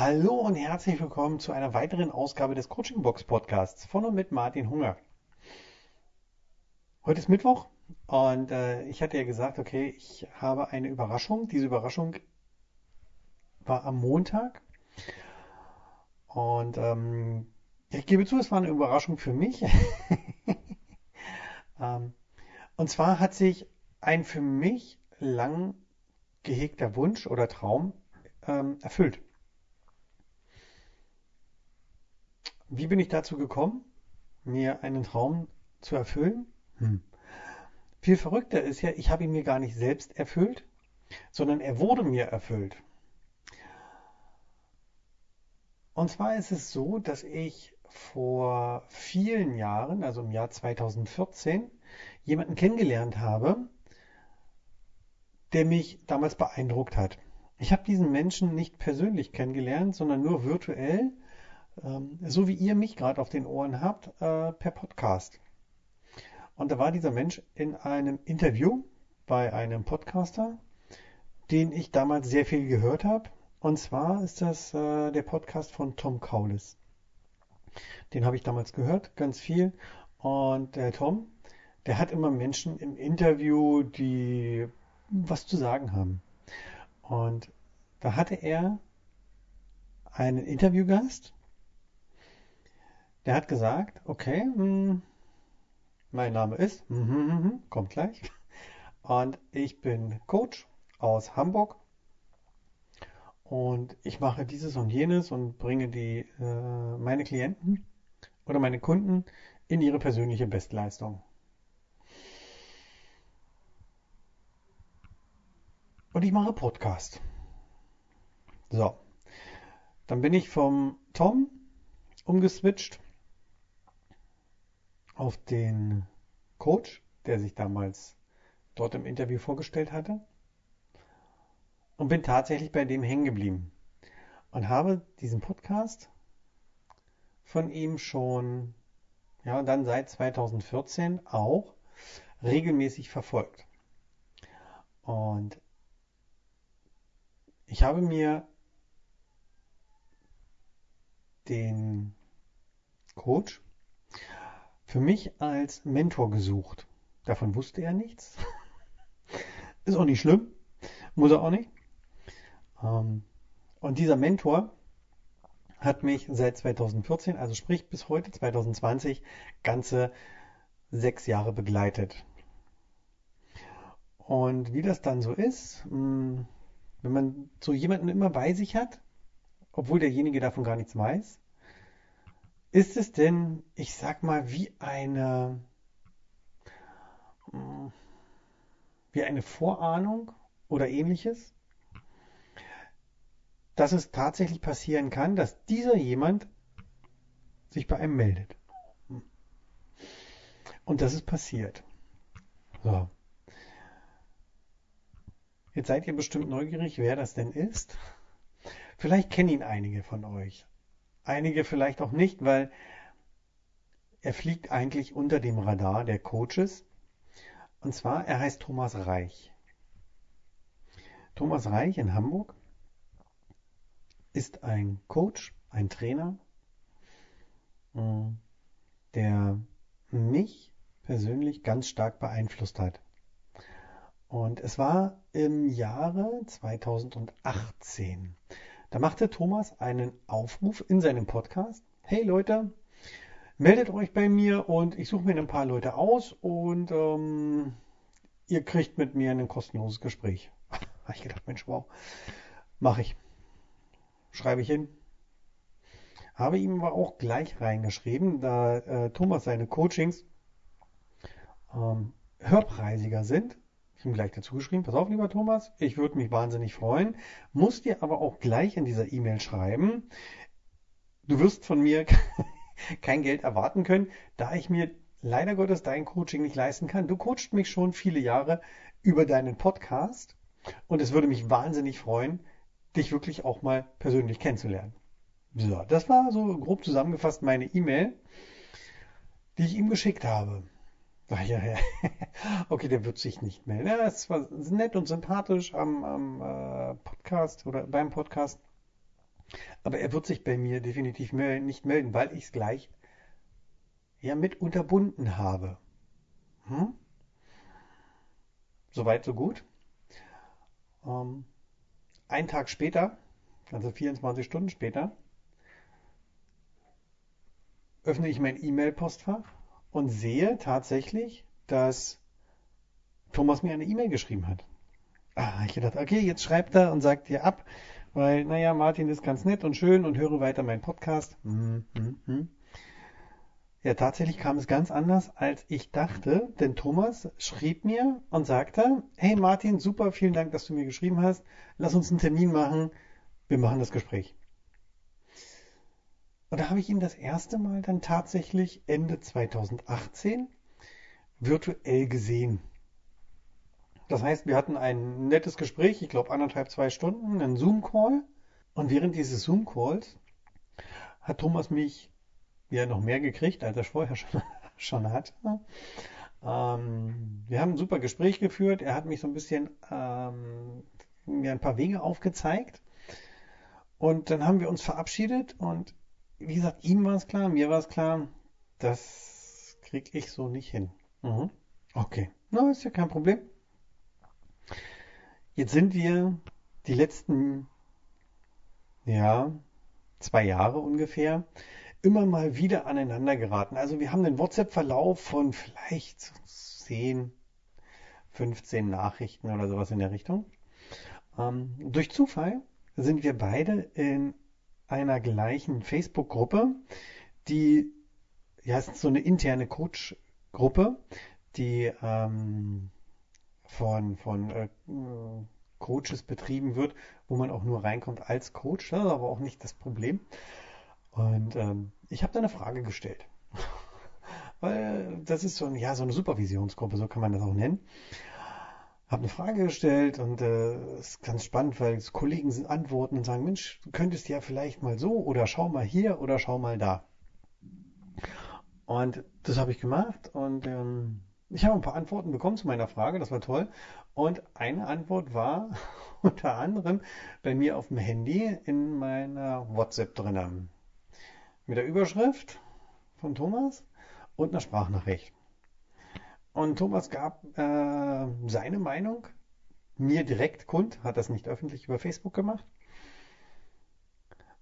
Hallo und herzlich willkommen zu einer weiteren Ausgabe des Coaching Box Podcasts von und mit Martin Hunger. Heute ist Mittwoch und äh, ich hatte ja gesagt, okay, ich habe eine Überraschung. Diese Überraschung war am Montag und ähm, ich gebe zu, es war eine Überraschung für mich. ähm, und zwar hat sich ein für mich lang gehegter Wunsch oder Traum ähm, erfüllt. Wie bin ich dazu gekommen, mir einen Traum zu erfüllen? Hm. Viel verrückter ist ja, ich habe ihn mir gar nicht selbst erfüllt, sondern er wurde mir erfüllt. Und zwar ist es so, dass ich vor vielen Jahren, also im Jahr 2014, jemanden kennengelernt habe, der mich damals beeindruckt hat. Ich habe diesen Menschen nicht persönlich kennengelernt, sondern nur virtuell ähm, so wie ihr mich gerade auf den Ohren habt, äh, per Podcast. Und da war dieser Mensch in einem Interview bei einem Podcaster, den ich damals sehr viel gehört habe. Und zwar ist das äh, der Podcast von Tom Kaulis. Den habe ich damals gehört, ganz viel. Und der Tom, der hat immer Menschen im Interview, die was zu sagen haben. Und da hatte er einen Interviewgast, der hat gesagt, okay, mh, hm, mein Name ist, mh, mh, mh, kommt gleich. Und ich bin Coach aus Hamburg. Und ich mache dieses und jenes und bringe die, äh, meine Klienten oder meine Kunden in ihre persönliche Bestleistung. Und ich mache Podcast. So. Dann bin ich vom Tom umgeswitcht auf den Coach, der sich damals dort im Interview vorgestellt hatte und bin tatsächlich bei dem hängen geblieben und habe diesen Podcast von ihm schon, ja, dann seit 2014 auch regelmäßig verfolgt. Und ich habe mir den Coach für mich als Mentor gesucht. Davon wusste er nichts. Ist auch nicht schlimm. Muss er auch nicht. Ähm, und dieser Mentor hat mich seit 2014, also sprich bis heute 2020, ganze sechs Jahre begleitet. Und wie das dann so ist, hm, wenn man so jemanden immer bei sich hat, obwohl derjenige davon gar nichts weiß, ist es denn, ich sag mal, wie eine, hm, wie eine Vorahnung oder ähnliches, dass es tatsächlich passieren kann, dass dieser jemand sich bei einem meldet. Und das ist passiert. So. Jetzt seid ihr bestimmt neugierig, wer das denn ist. Vielleicht kennen ihn einige von euch einige vielleicht auch nicht, weil er fliegt eigentlich unter dem Radar der Coaches. Und zwar, er heißt Thomas Reich. Thomas Reich in Hamburg ist ein Coach, ein Trainer, der mich persönlich ganz stark beeinflusst hat. Und es war im Jahre 2018. Da machte Thomas einen Aufruf in seinem Podcast. Hey Leute, meldet euch bei mir und ich suche mir ein paar Leute aus und ähm, ihr kriegt mit mir ein kostenloses Gespräch. Habe ich gedacht, Mensch, wow, mache ich. Schreibe ich hin. Habe ihm aber auch gleich reingeschrieben, da äh, Thomas seine Coachings ähm, hörpreisiger sind, ich habe gleich dazu geschrieben, pass auf, lieber Thomas, ich würde mich wahnsinnig freuen, muss dir aber auch gleich in dieser E-Mail schreiben, du wirst von mir kein Geld erwarten können, da ich mir leider Gottes dein Coaching nicht leisten kann. Du coachst mich schon viele Jahre über deinen Podcast und es würde mich wahnsinnig freuen, dich wirklich auch mal persönlich kennenzulernen. So, das war so grob zusammengefasst meine E-Mail, die ich ihm geschickt habe. Ach ja, ja. Okay, der wird sich nicht melden. Ja, es war nett und sympathisch am, am äh, Podcast oder beim Podcast. Aber er wird sich bei mir definitiv nicht melden, weil ich es gleich ja mit unterbunden habe. Hm? Soweit, so gut. Ähm, ein Tag später, also 24 Stunden später, öffne ich mein E-Mail-Postfach und sehe tatsächlich, dass Thomas mir eine E-Mail geschrieben hat. Ah, ich dachte, okay, jetzt schreibt er und sagt dir ab, weil, naja, Martin ist ganz nett und schön und höre weiter meinen Podcast. Hm, hm, hm. Ja, tatsächlich kam es ganz anders, als ich dachte, denn Thomas schrieb mir und sagte, hey Martin, super, vielen Dank, dass du mir geschrieben hast. Lass uns einen Termin machen. Wir machen das Gespräch. Und da habe ich ihn das erste Mal dann tatsächlich Ende 2018 virtuell gesehen. Das heißt, wir hatten ein nettes Gespräch, ich glaube anderthalb, zwei Stunden, einen Zoom-Call. Und während dieses Zoom-Calls hat Thomas mich ja noch mehr gekriegt, als er vorher schon, schon hat. Ähm, wir haben ein super Gespräch geführt. Er hat mich so ein bisschen ähm, mir ein paar Wege aufgezeigt. Und dann haben wir uns verabschiedet und wie gesagt, ihm war es klar, mir war es klar, das kriege ich so nicht hin. Mhm. Okay, na, no, ist ja kein Problem. Jetzt sind wir die letzten, ja, zwei Jahre ungefähr immer mal wieder aneinander geraten. Also wir haben den WhatsApp-Verlauf von vielleicht 10, 15 Nachrichten oder sowas in der Richtung. Ähm, durch Zufall sind wir beide in einer gleichen Facebook-Gruppe, die, ja, ist so eine interne Coach-Gruppe, die ähm, von, von äh, Coaches betrieben wird, wo man auch nur reinkommt als Coach. Das ist aber auch nicht das Problem. Und ähm, ich habe da eine Frage gestellt. Weil das ist so, ein, ja, so eine Supervisionsgruppe, so kann man das auch nennen. Habe eine Frage gestellt und äh, ist ganz spannend, weil Kollegen sind antworten und sagen, Mensch, du könntest ja vielleicht mal so oder schau mal hier oder schau mal da. Und das habe ich gemacht und ähm, ich habe ein paar Antworten bekommen zu meiner Frage, das war toll. Und eine Antwort war unter anderem bei mir auf dem Handy in meiner WhatsApp drinnen mit der Überschrift von Thomas und einer Sprachnachricht. Und Thomas gab äh, seine Meinung mir direkt kund, hat das nicht öffentlich über Facebook gemacht.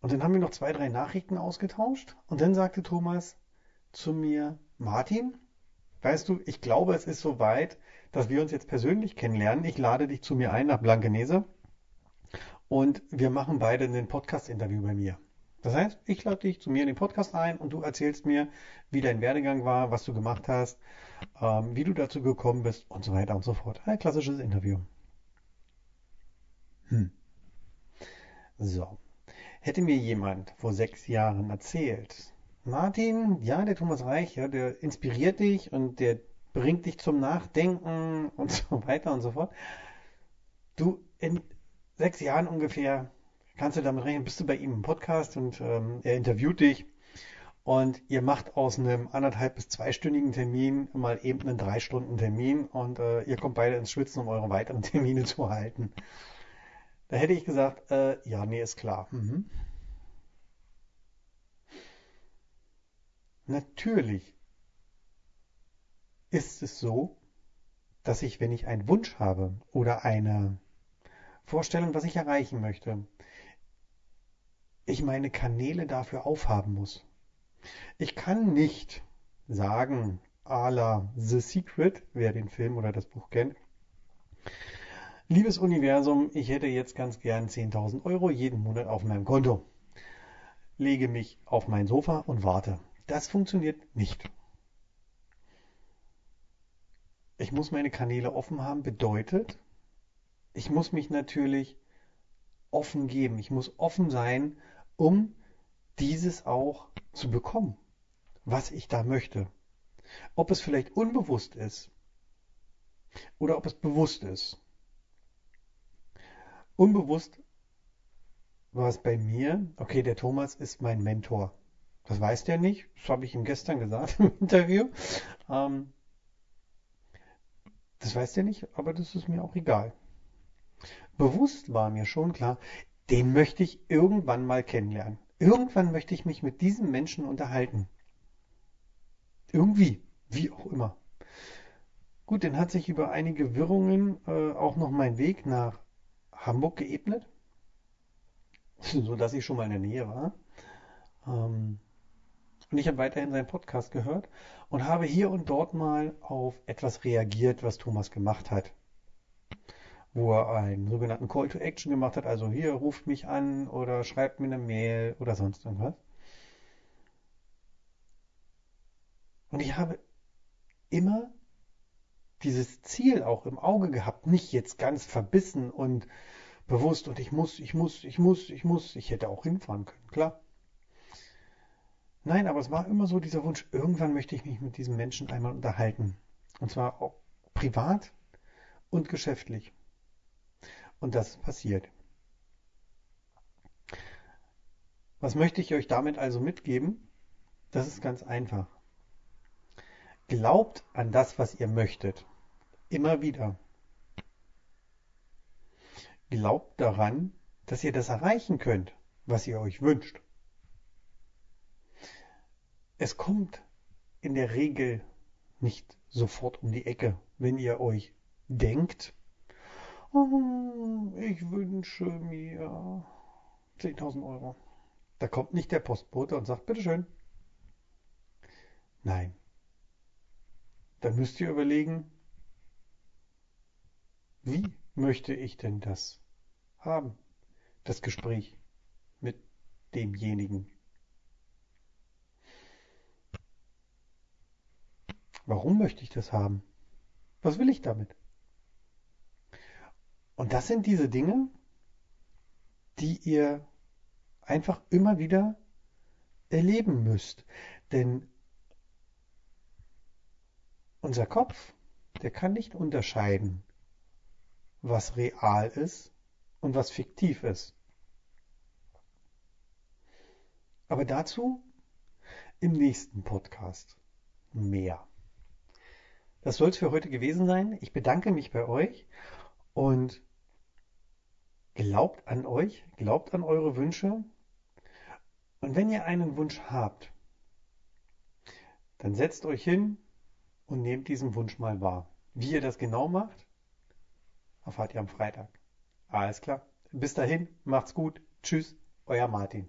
Und dann haben wir noch zwei, drei Nachrichten ausgetauscht. Und dann sagte Thomas zu mir, Martin, weißt du, ich glaube, es ist soweit, dass wir uns jetzt persönlich kennenlernen. Ich lade dich zu mir ein nach Blankenese und wir machen beide ein Podcast-Interview bei mir. Das heißt, ich lade dich zu mir in den Podcast ein und du erzählst mir, wie dein Werdegang war, was du gemacht hast, ähm, wie du dazu gekommen bist und so weiter und so fort. Ein klassisches Interview. Hm. So. Hätte mir jemand vor sechs Jahren erzählt, Martin, ja, der Thomas Reich, ja, der inspiriert dich und der bringt dich zum Nachdenken und so weiter und so fort. Du, in sechs Jahren ungefähr kannst du damit rechnen, bist du bei ihm im Podcast und ähm, er interviewt dich und ihr macht aus einem anderthalb bis zweistündigen Termin mal eben einen drei Stunden Termin und äh, ihr kommt beide ins Schwitzen, um eure weiteren Termine zu halten. Da hätte ich gesagt, äh, ja, nee, ist klar. Mhm. Natürlich ist es so, dass ich, wenn ich einen Wunsch habe oder eine Vorstellung, was ich erreichen möchte, ich meine Kanäle dafür aufhaben muss. Ich kann nicht sagen, à la The Secret, wer den Film oder das Buch kennt, liebes Universum, ich hätte jetzt ganz gern 10.000 Euro jeden Monat auf meinem Konto. Lege mich auf mein Sofa und warte. Das funktioniert nicht. Ich muss meine Kanäle offen haben, bedeutet, ich muss mich natürlich offen geben. Ich muss offen sein, um dieses auch zu bekommen, was ich da möchte. Ob es vielleicht unbewusst ist oder ob es bewusst ist. Unbewusst war es bei mir, okay, der Thomas ist mein Mentor. Das weiß der nicht, das habe ich ihm gestern gesagt im Interview. Ähm, das weiß der nicht, aber das ist mir auch egal. Bewusst war mir schon klar, den möchte ich irgendwann mal kennenlernen. Irgendwann möchte ich mich mit diesem Menschen unterhalten. Irgendwie, wie auch immer. Gut, dann hat sich über einige Wirrungen äh, auch noch mein Weg nach Hamburg geebnet, so dass ich schon mal in der Nähe war. Ähm, und ich habe weiterhin seinen Podcast gehört und habe hier und dort mal auf etwas reagiert, was Thomas gemacht hat. Wo er einen sogenannten Call to Action gemacht hat, also hier ruft mich an oder schreibt mir eine Mail oder sonst irgendwas. Und ich habe immer dieses Ziel auch im Auge gehabt, nicht jetzt ganz verbissen und bewusst und ich muss, ich muss, ich muss, ich muss. Ich hätte auch hinfahren können, klar. Nein, aber es war immer so dieser Wunsch, irgendwann möchte ich mich mit diesem Menschen einmal unterhalten. Und zwar auch privat und geschäftlich. Und das ist passiert. Was möchte ich euch damit also mitgeben? Das ist ganz einfach. Glaubt an das, was ihr möchtet. Immer wieder. Glaubt daran, dass ihr das erreichen könnt, was ihr euch wünscht. Es kommt in der Regel nicht sofort um die Ecke, wenn ihr euch denkt, ich wünsche mir 10.000 Euro. Da kommt nicht der Postbote und sagt, bitteschön. Nein. Dann müsst ihr überlegen, wie möchte ich denn das haben? Das Gespräch mit demjenigen. Warum möchte ich das haben? Was will ich damit? Und das sind diese Dinge, die ihr einfach immer wieder erleben müsst. Denn unser Kopf, der kann nicht unterscheiden, was real ist und was fiktiv ist. Aber dazu im nächsten Podcast mehr. Das soll es für heute gewesen sein. Ich bedanke mich bei euch und glaubt an euch, glaubt an eure Wünsche. Und wenn ihr einen Wunsch habt, dann setzt euch hin und nehmt diesen Wunsch mal wahr. Wie ihr das genau macht, erfahrt ihr am Freitag. Alles klar. Bis dahin, macht's gut. Tschüss, euer Martin.